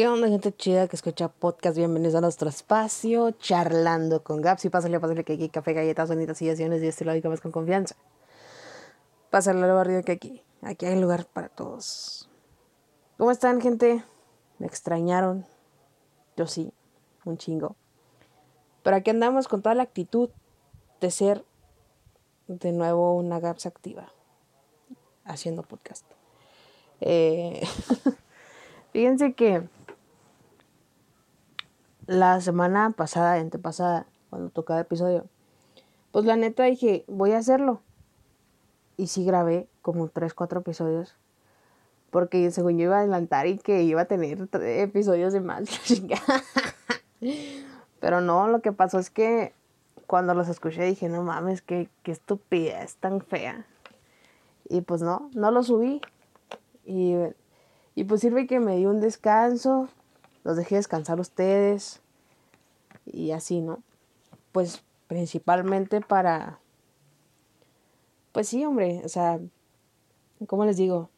¿Qué onda, gente chida que escucha podcast? Bienvenidos a nuestro espacio, charlando con Gaps. Y pásale, pásale que aquí café, galletas, bonitas y estilo de más con confianza. Pásale al barrio que aquí. Aquí hay lugar para todos. ¿Cómo están, gente? ¿Me extrañaron? Yo sí, un chingo. Pero aquí andamos con toda la actitud de ser de nuevo una Gaps activa, haciendo podcast. Eh, fíjense que la semana pasada, antepasada, cuando tocaba episodio, pues la neta dije, voy a hacerlo. Y sí grabé como 3, 4 episodios. Porque según yo iba a adelantar y que iba a tener episodios de más. Pero no, lo que pasó es que cuando los escuché dije, no mames, qué, qué estupidez tan fea. Y pues no, no lo subí. Y, y pues sirve que me di un descanso, los dejé descansar ustedes y así, ¿no? Pues principalmente para, pues sí, hombre, o sea, ¿cómo les digo?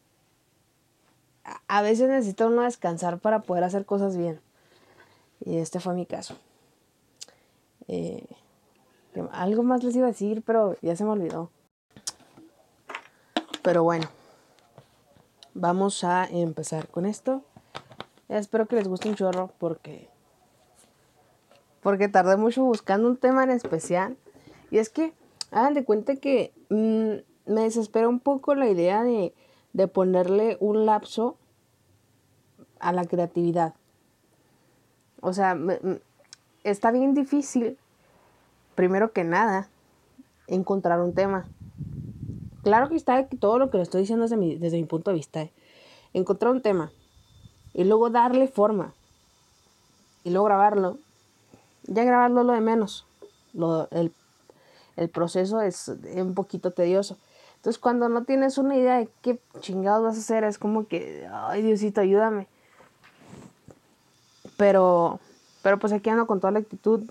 A, veces necesito uno descansar para poder hacer cosas bien. Y este fue mi caso. Eh, algo más les iba a decir, pero ya se me olvidó. Pero bueno, vamos a empezar con esto. Espero que les guste un chorro porque porque tardé mucho buscando un tema en especial. Y es que, hagan de cuenta que mm, me desespera un poco la idea de, de ponerle un lapso a la creatividad. O sea, está bien difícil, primero que nada, encontrar un tema. Claro que está todo lo que le estoy diciendo desde mi, desde mi punto de vista. ¿eh? Encontrar un tema y luego darle forma y luego grabarlo ya grabarlo lo de menos. el, proceso es un poquito tedioso. Entonces, cuando no tienes una idea de qué chingados vas a hacer, es como que, ay, Diosito, ayúdame. Pero, pero pues aquí ando con toda la actitud.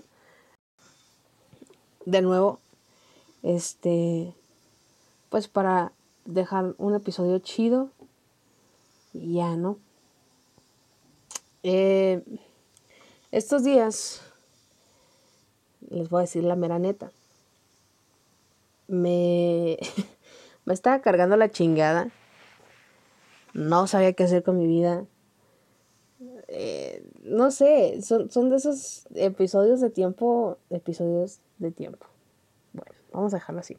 De nuevo, este, pues para dejar un episodio chido. Y ya, ¿no? Eh, estos días les voy a decir la mera neta. Me, estaba cargando la chingada. No sabía qué hacer con mi vida. Eh, no sé, son, son de esos episodios de tiempo, episodios de tiempo. Bueno, vamos a dejarlo así.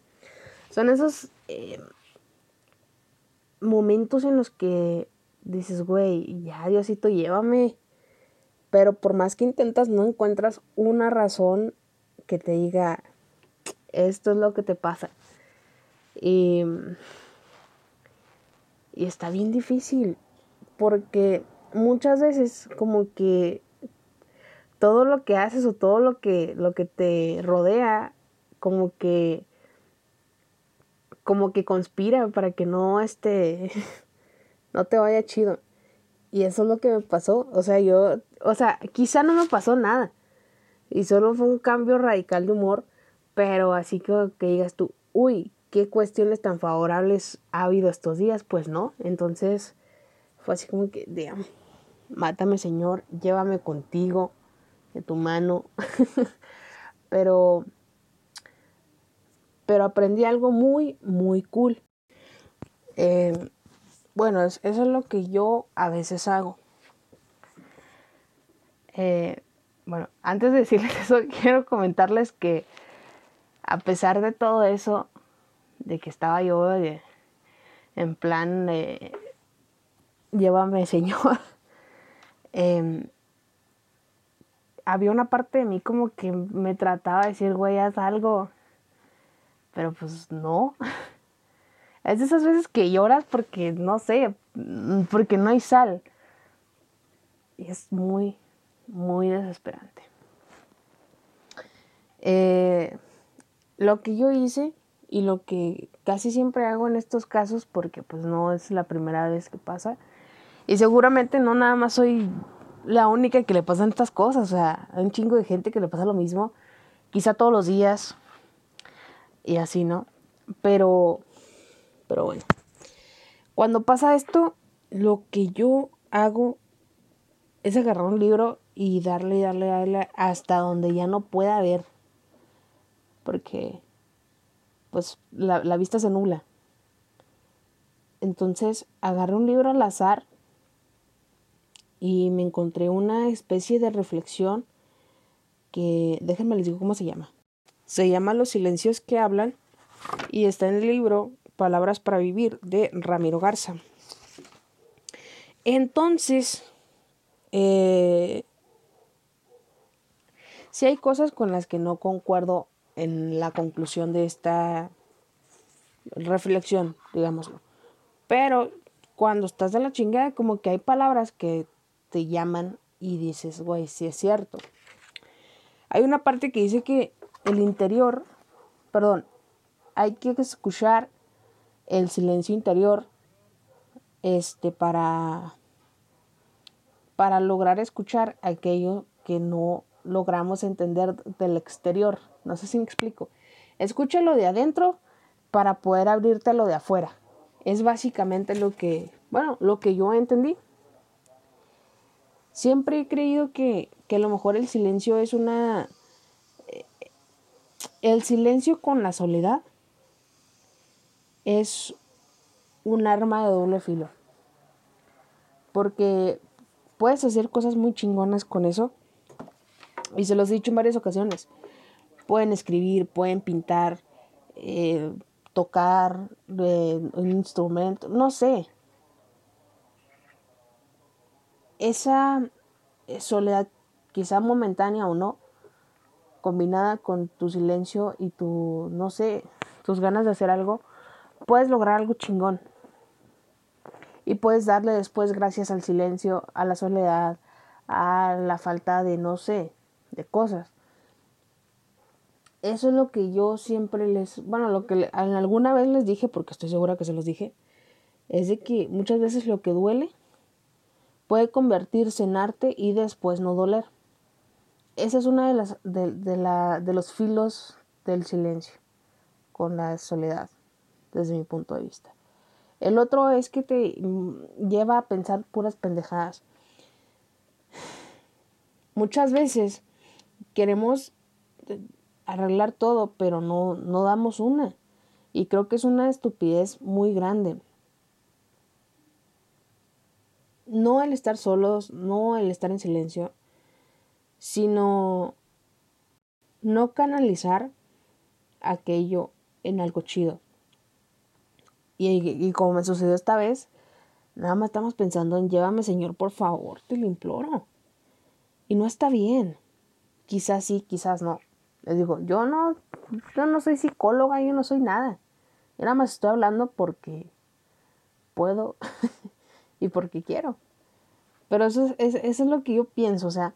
Son esos eh, momentos en los que dices, güey, ya Diosito, llévame. Pero por más que intentas, no encuentras una razón que te diga, esto es lo que te pasa. Y, y está bien difícil, porque muchas veces como que todo lo que haces o todo lo que, lo que te rodea, como que como que conspira para que no este no te vaya chido. Y eso es lo que me pasó. O sea, yo, o sea, quizá no me pasó nada. Y solo fue un cambio radical de humor, pero así que, que digas tú, uy, qué cuestiones tan favorables ha habido estos días, pues no. Entonces fue así como que, damn, mátame Señor, llévame contigo, de tu mano. pero, pero aprendí algo muy, muy cool. Eh, bueno, eso es lo que yo a veces hago. Eh, bueno, antes de decirles eso, quiero comentarles que a pesar de todo eso, de que estaba yo en plan de llévame Señor, em, había una parte de mí como que me trataba de decir, güey, haz algo, pero pues no. Es de esas veces que lloras porque, no sé, porque no hay sal. Y es muy, muy desesperante. Eh, lo que yo hice y lo que casi siempre hago en estos casos, porque pues no es la primera vez que pasa, y seguramente no nada más soy la única que le pasan estas cosas, o sea, hay un chingo de gente que le pasa lo mismo, quizá todos los días, y así, ¿no? Pero, pero bueno, cuando pasa esto, lo que yo hago es agarrar un libro y darle, darle, darle hasta donde ya no pueda ver. Porque, pues, la, la vista se nubla. Entonces, agarré un libro al azar y me encontré una especie de reflexión que, déjenme les digo cómo se llama. Se llama Los silencios que hablan y está en el libro Palabras para Vivir de Ramiro Garza. Entonces, eh, si hay cosas con las que no concuerdo en la conclusión de esta reflexión, digámoslo. Pero cuando estás de la chingada, como que hay palabras que te llaman y dices, güey, sí es cierto. Hay una parte que dice que el interior, perdón, hay que escuchar el silencio interior este para para lograr escuchar aquello que no logramos entender del exterior. No sé si me explico. Escúchalo de adentro para poder abrirte lo de afuera. Es básicamente lo que, bueno, lo que yo entendí. Siempre he creído que, que a lo mejor el silencio es una... Eh, el silencio con la soledad es un arma de doble filo. Porque puedes hacer cosas muy chingonas con eso. Y se los he dicho en varias ocasiones. Pueden escribir, pueden pintar, eh, tocar eh, un instrumento, no sé. Esa soledad, quizá momentánea o no, combinada con tu silencio y tu, no sé, tus ganas de hacer algo, puedes lograr algo chingón. Y puedes darle después gracias al silencio, a la soledad, a la falta de, no sé, de cosas. Eso es lo que yo siempre les, bueno, lo que alguna vez les dije, porque estoy segura que se los dije, es de que muchas veces lo que duele puede convertirse en arte y después no doler. Esa es una de las de, la, de los filos del silencio con la soledad, desde mi punto de vista. El otro es que te mm, lleva a pensar puras pendejadas. Muchas veces queremos arreglar todo, pero no, no damos una. Y creo que es una estupidez muy grande. No el estar solos, no el estar en silencio, sino no canalizar aquello en algo chido. Y, y, como me sucedió esta vez, nada más estamos pensando en llévame Señor, por favor, te lo imploro. Y no está bien. Quizás sí, quizás no. Les digo, yo no, yo no soy psicóloga, yo no soy nada. Yo nada más estoy hablando porque puedo y porque quiero. Pero eso es, eso es lo que yo pienso, o sea,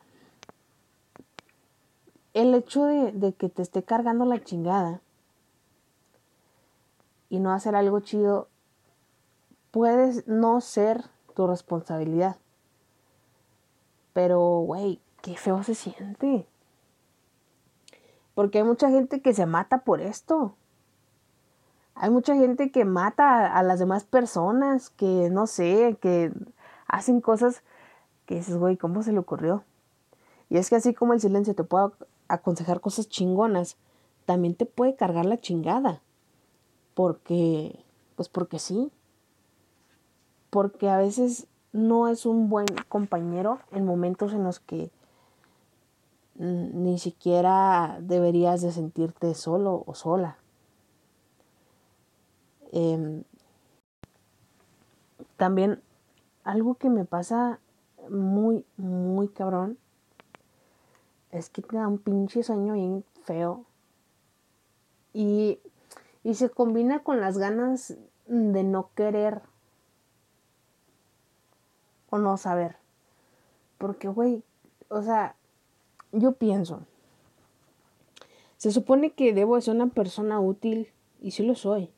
el hecho de, de que te esté cargando la chingada y no hacer algo chido puede no ser tu responsabilidad. Pero, güey, qué feo se siente. Porque hay mucha gente que se mata por esto. Hay mucha gente que mata a, las demás personas, que no sé, que hacen cosas que dices, güey, ¿cómo se le ocurrió? Y es que así como el silencio te puede aconsejar cosas chingonas, también te puede cargar la chingada. Porque, pues porque sí. Porque a veces no es un buen compañero en momentos en los que ni siquiera deberías de sentirte solo o sola. Em, también algo que me pasa muy, muy cabrón es que te da un pinche sueño bien feo. Y, y se combina con las ganas de no querer o no saber. Porque, güey, o sea, yo pienso, se supone que debo ser una persona útil y sí lo soy.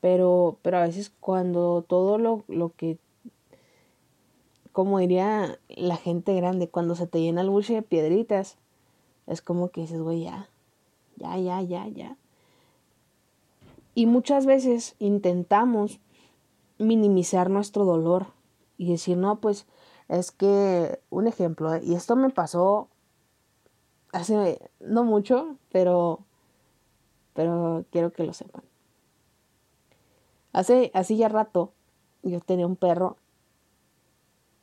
Pero, pero a veces cuando todo lo, lo que, como diría la gente grande, cuando se te llena el buche de piedritas, es como que dices, güey, ya, ya, ya, ya, ya. Y muchas veces intentamos minimizar nuestro dolor y decir, no, pues es que, un ejemplo, y esto me pasó hace no mucho, pero, pero quiero que lo sepan. Hace, hace ya rato yo tenía un perro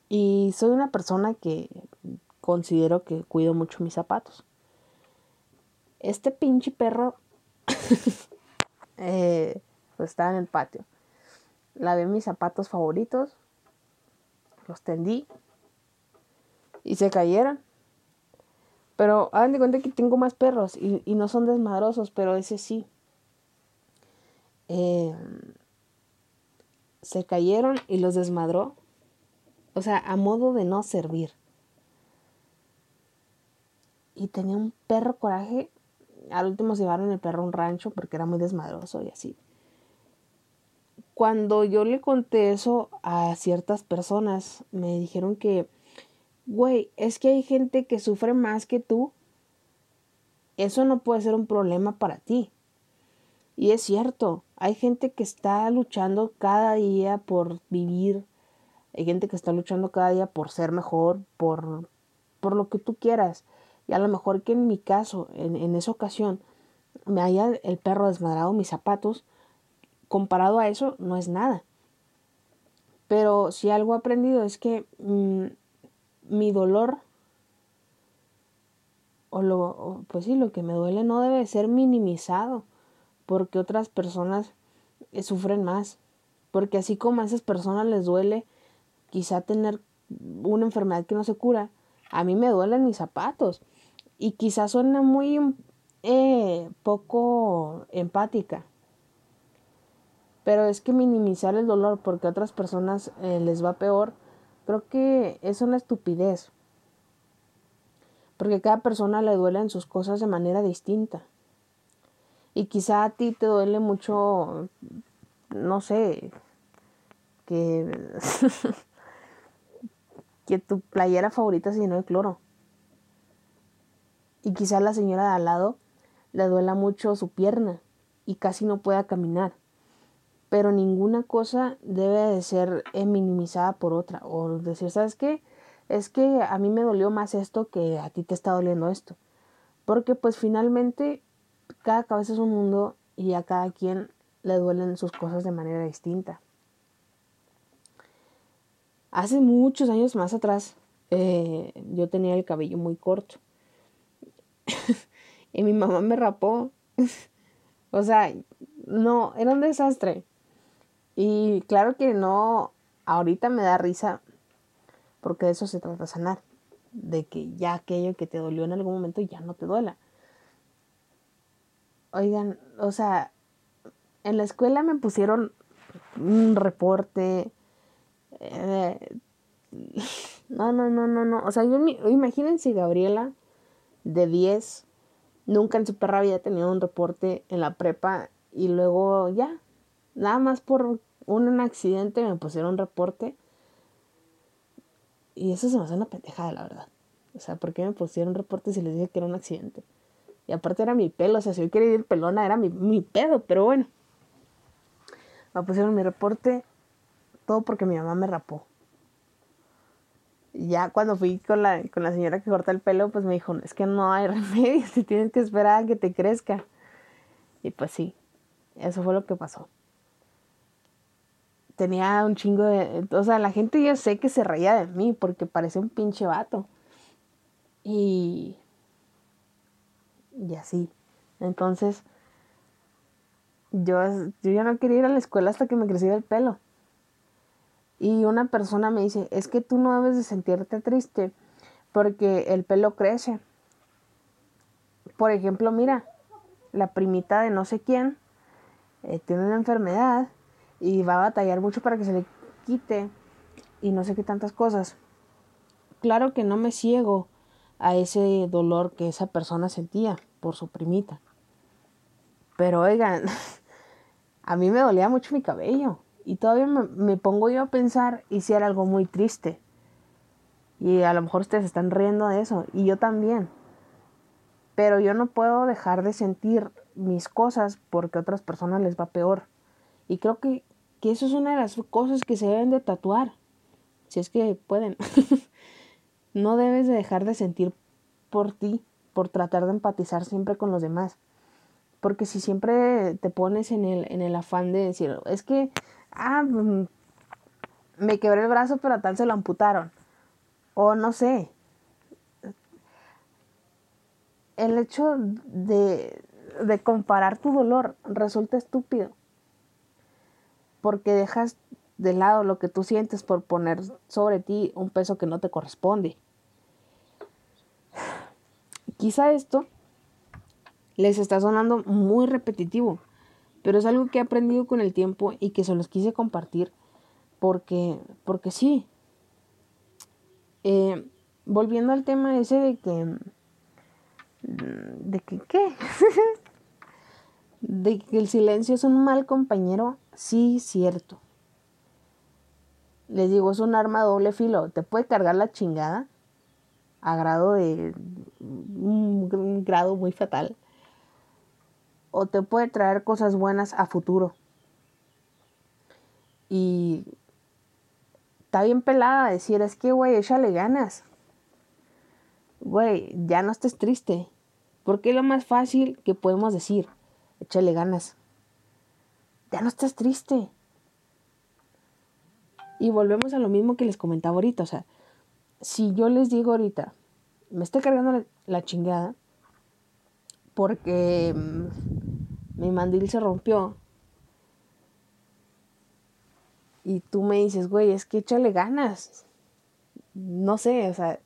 y soy una persona que considero que cuido mucho mis zapatos. Este pinche perro eh, pues estaba en el patio. Lavé mis zapatos favoritos, los tendí y se cayeron. Pero hagan de cuenta que tengo más perros y, no son desmadrosos, pero ese sí. Em, se cayeron y los desmadró. O sea, a modo de no servir. Y tenía un perro coraje. Al último se llevaron el perro a un rancho porque era muy desmadroso y así. Cuando yo le conté eso a ciertas personas, me dijeron que güey, es que hay gente que sufre más que tú. Eso no puede ser un problema para ti. Y es cierto, hay gente que está luchando cada día por vivir, hay gente que está luchando cada día por ser mejor, por, por lo que tú quieras. Y a lo mejor que en mi caso, en, en esa ocasión, me haya el perro desmadrado mis zapatos, comparado a eso, no es nada. Pero si algo he aprendido es que mm, mi dolor o lo pues sí lo que me duele no debe ser minimizado porque otras personas eh, sufren más porque así como a esas personas les duele quizá tener una enfermedad que no se cura a mí me duelen mis zapatos y quizá suena muy eh, poco empática pero es que minimizar el dolor porque a otras personas eh, les va peor Creo que es una estupidez. Porque cada persona le duelen sus cosas de manera distinta. Y quizá a ti te duele mucho, no sé, que, que tu playera favorita se llenó de cloro. Y quizá la señora de al lado le duela mucho su pierna y casi no pueda caminar pero ninguna cosa debe de ser eh, minimizada por otra o decir, ¿sabes qué? Es que a mí me dolió más esto que a ti te está doliendo esto. Porque pues finalmente cada cabeza es un mundo y a cada quien le duelen sus cosas de manera distinta. Hace muchos años más atrás eh, yo tenía el cabello muy corto y mi mamá me rapó. o sea, no, era un desastre. Y claro que no, ahorita me da risa, porque de eso se trata sanar, de que ya aquello que te dolió en algún momento ya no te duela. Oigan, o sea, en la escuela me pusieron un reporte. Eh, no, no, no, no, no. O sea, yo, imagínense Gabriela de 10, nunca en su perra había tenido un reporte en la prepa y luego ya, nada más por un accidente, me pusieron un reporte. Y eso se me hace una pendejada, la verdad. O sea, ¿por qué me pusieron reporte si les dije que era un accidente? Y aparte era mi pelo, o sea, si yo quería ir pelona era mi, mi pedo, pero bueno. Me pusieron mi reporte, todo porque mi mamá me rapó. Ya cuando fui con la, con la señora que corta el pelo, pues me dijo, es que no hay remedio, si tienes que esperar a que te crezca. Y pues sí, eso fue lo que pasó tenía un chingo de... O sea, la gente yo sé que se reía de mí porque parecía un pinche vato. Y... Y así. Entonces, yo, yo ya no quería ir a la escuela hasta que me creciera el pelo. Y una persona me dice, es que tú no debes de sentirte triste porque el pelo crece. Por ejemplo, mira, la primita de no sé quién eh, tiene una enfermedad y va a batallar mucho para que se le quite y no sé qué tantas cosas. Claro que no me ciego a ese dolor que esa persona sentía por su primita. Pero oigan, a mí me dolía mucho mi cabello y todavía me, pongo yo a pensar y si era algo muy triste. Y a lo mejor ustedes están riendo de eso y yo también. Pero yo no puedo dejar de sentir mis cosas porque a otras personas les va peor. Y creo que, eso es una de las cosas que se deben de tatuar. si es que pueden. no debes de dejar de sentir por ti, por tratar de empatizar siempre con los demás. Porque si siempre te pones en el, en el afán de decir, es que, ah, mm, me quebré el brazo, pero a tal se lo amputaron. O no sé. El hecho de, de comparar tu dolor resulta estúpido. Porque dejas de lado lo que tú sientes por poner sobre ti un peso que no te corresponde. Quizá esto les está sonando muy repetitivo, pero es algo que he aprendido con el tiempo y que se los quise compartir porque, porque sí. Eh, volviendo al tema ese de que, de que, ¿qué? de que el silencio es un mal compañero, sí, cierto. Les digo, es un arma doble filo. Te puede cargar la chingada a grado de un grado muy fatal. O te puede traer cosas buenas a futuro. Y está bien pelada decir, es que, güey, échale ganas. Güey, ya no estés triste. Porque es lo más fácil que podemos decir. Échale ganas. Ya no estás triste. Y volvemos a lo mismo que les comentaba ahorita. O sea, si yo les digo ahorita, me estoy cargando la, chingada porque mm, mi mandil se rompió. Y tú me dices, güey, es que échale ganas. No sé, o sea,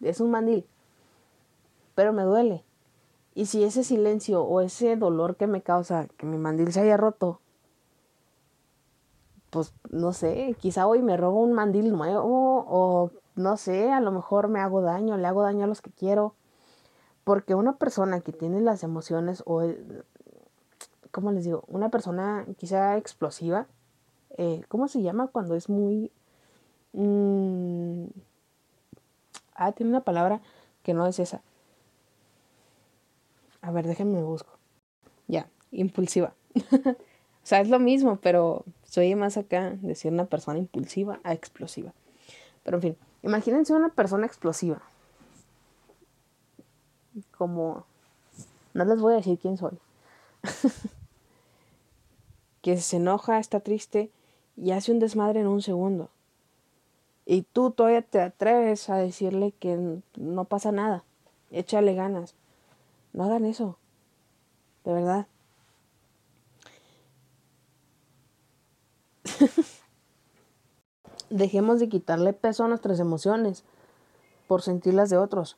es un mandil. Pero me duele. Y si ese silencio o ese dolor que me causa que mi mandil se haya roto, pues no sé, quizá hoy me robo un mandil nuevo o no sé, a lo mejor me hago daño, le hago daño a los que quiero. Porque una persona que tiene las emociones o, ¿cómo les digo? Una persona quizá explosiva, eh, ¿cómo se llama cuando es muy... Mm, ah, tiene una palabra que no es esa. A ver, déjenme busco. Ya, impulsiva. o sea, es lo mismo, pero soy más acá decir una persona impulsiva a explosiva. Pero en fin, Imagínense una persona explosiva. Como... No les voy a decir quién soy. que se enoja, está triste y hace un desmadre en un segundo. Y tú todavía te atreves a decirle que no pasa nada. Échale ganas. No hagan eso. De verdad. dejemos de quitarle peso a nuestras emociones por sentirlas de otros.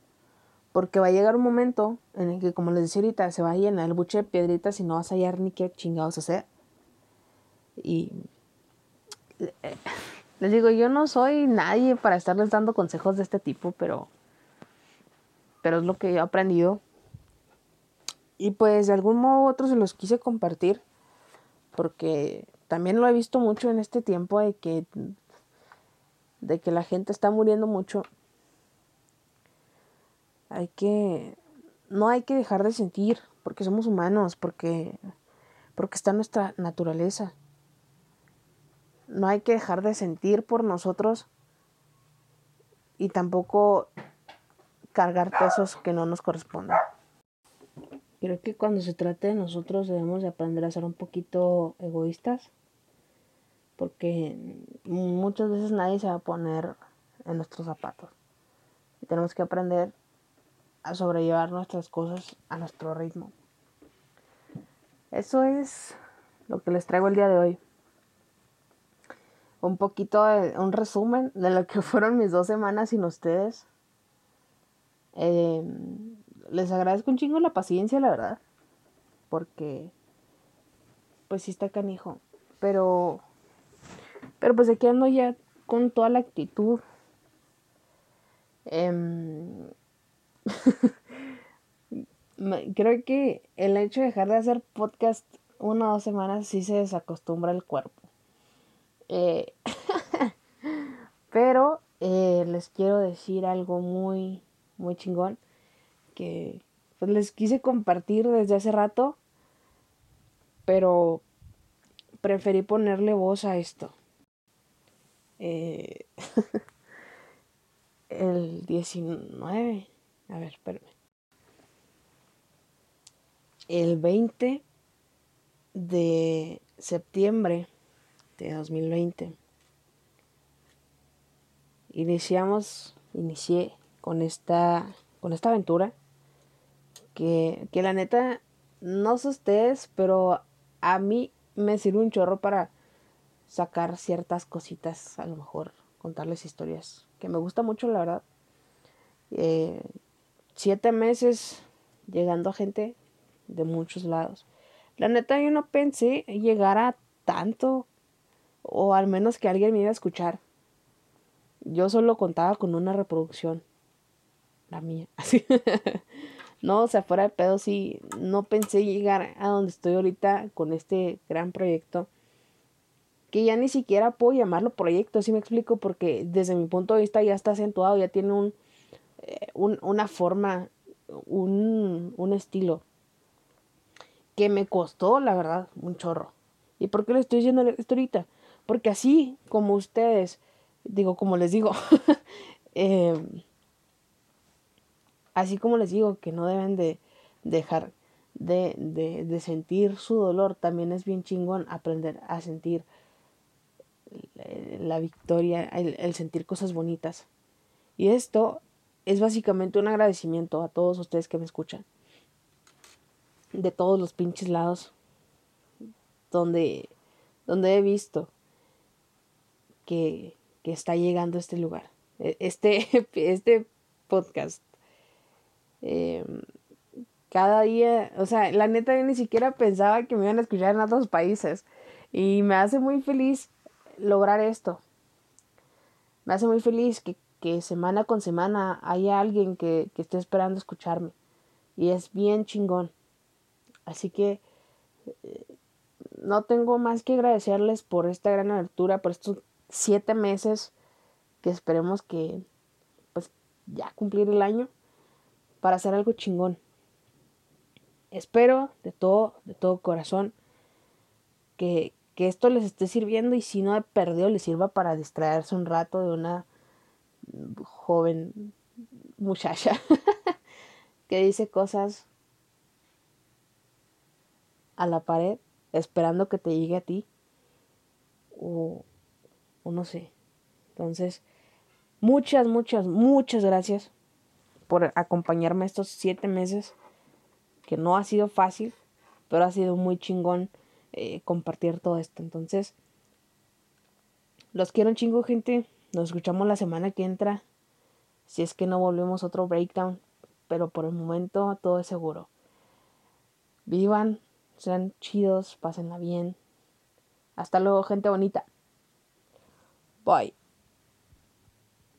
Porque va a llegar un momento en el que, como les decía ahorita, se va a llenar el buche de piedritas y no vas a hallar ni qué chingados hacer. Y les digo, yo no soy nadie para estarles dando consejos de este tipo, pero, pero es lo que he aprendido. Y pues de algún modo u otro se los quise compartir, porque también lo he visto mucho en este tiempo de que de que la gente está muriendo mucho, hay que, no hay que dejar de sentir, porque somos humanos, porque, porque está nuestra naturaleza. No hay que dejar de sentir por nosotros y tampoco cargar pesos que no nos correspondan. Creo que cuando se trate de nosotros debemos de aprender a ser un poquito egoístas porque muchas veces nadie se va a poner en nuestros zapatos. Y tenemos que aprender a sobrellevar nuestras cosas a nuestro ritmo. Eso es lo que les traigo el día de hoy. Un poquito de un resumen de lo que fueron mis dos semanas sin ustedes. Em, les agradezco un chingo la paciencia, la verdad. Porque, pues sí está canijo. Pero pero pues aquí ando ya con toda la actitud. Em, creo que el hecho de dejar de hacer podcast una o dos semanas sí se desacostumbra el cuerpo. Eh, pero eh, les quiero decir algo muy, muy chingón que pues, les quise compartir desde hace rato, pero preferí ponerle voz a esto. Eh, el 19. A ver, espérame. El 20 de septiembre de 2020 iniciamos, inicié con esta, con esta aventura que, que la neta, no sé ustedes, pero a mí me sirve un chorro para sacar ciertas cositas, a lo mejor contarles historias, que me gusta mucho, la verdad. Eh, siete meses llegando a gente de muchos lados. La neta, yo no pensé llegar a tanto, o al menos que alguien me iba a escuchar. Yo solo contaba con una reproducción, la mía, así. no, o sea, fuera de pedo, sí, no pensé llegar a donde estoy ahorita con este gran proyecto. Que ya ni siquiera puedo llamarlo proyecto, así me explico, porque desde mi punto de vista ya está acentuado, ya tiene un, eh, una forma, un, un estilo que me costó, la verdad, un chorro. ¿Y por qué le estoy diciendo esto ahorita? Porque así como ustedes, digo, como les digo, em, así como les digo que no deben de dejar de, de, sentir su dolor, también es bien chingón aprender a sentir la victoria, el sentir cosas bonitas. Y esto es básicamente un agradecimiento a todos ustedes que me escuchan. De todos los pinches lados donde, donde he visto que, está llegando este lugar. E, este, este podcast. Em, cada día, o sea, la neta yo ni siquiera pensaba que me iban a escuchar en otros países. Y me hace muy feliz lograr esto. Me hace muy feliz que que semana con semana haya alguien que, que esté esperando escucharme. Y es bien chingón. Así que eh, no tengo más que agradecerles por esta gran abertura, por estos siete meses que esperemos que pues ya cumplir el año para hacer algo chingón. Espero de todo, de todo corazón que, que esto les esté sirviendo y si no he perdido les sirva para distraerse un rato de una joven muchacha que dice cosas a la pared esperando que te llegue a ti o, o no sé. Entonces, muchas, muchas, muchas gracias por acompañarme estos siete meses que no ha sido fácil, pero ha sido muy chingón eh, compartir todo esto. Entonces, los quiero chingo, gente. Nos escuchamos la semana que entra. Si es que no volvemos otro breakdown. Pero por el momento todo es seguro. Vivan, sean chidos, pásenla bien. Hasta luego, gente bonita. Bye.